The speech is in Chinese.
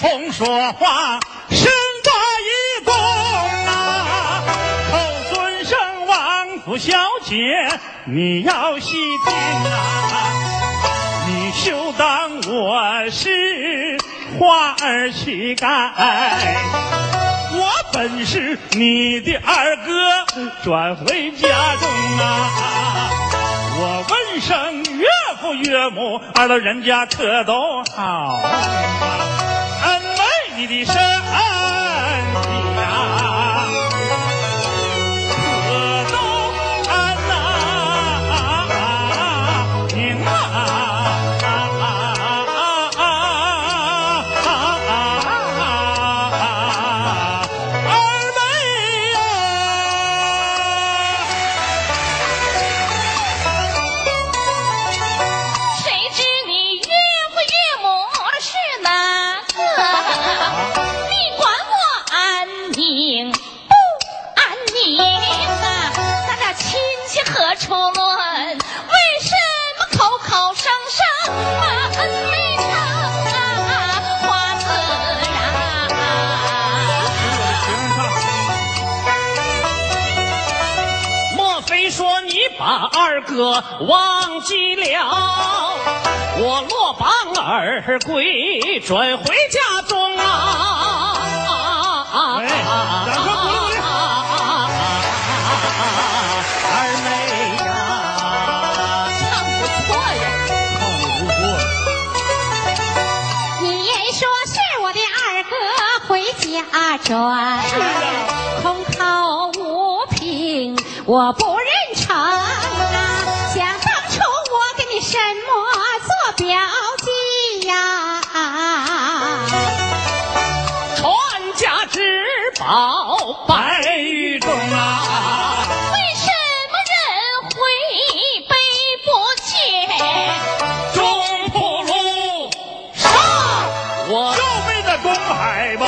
从说话身大一公啊，后尊生王府小姐，你要细听啊，你休当我是花儿乞丐。我本是你的二哥，转回家中啊！我问声岳父岳母，二老人家可都好？你的身何处论？为什么口口声声把恩没成啊？花子啊！莫非说你把二哥忘记了？我落榜而归，转回家中啊！家转，空口无凭，我不认成啊！想当初我给你什么做标记呀？传家之宝百余种啊！为什么人会背不起？中铺路上，我就为那东海吧。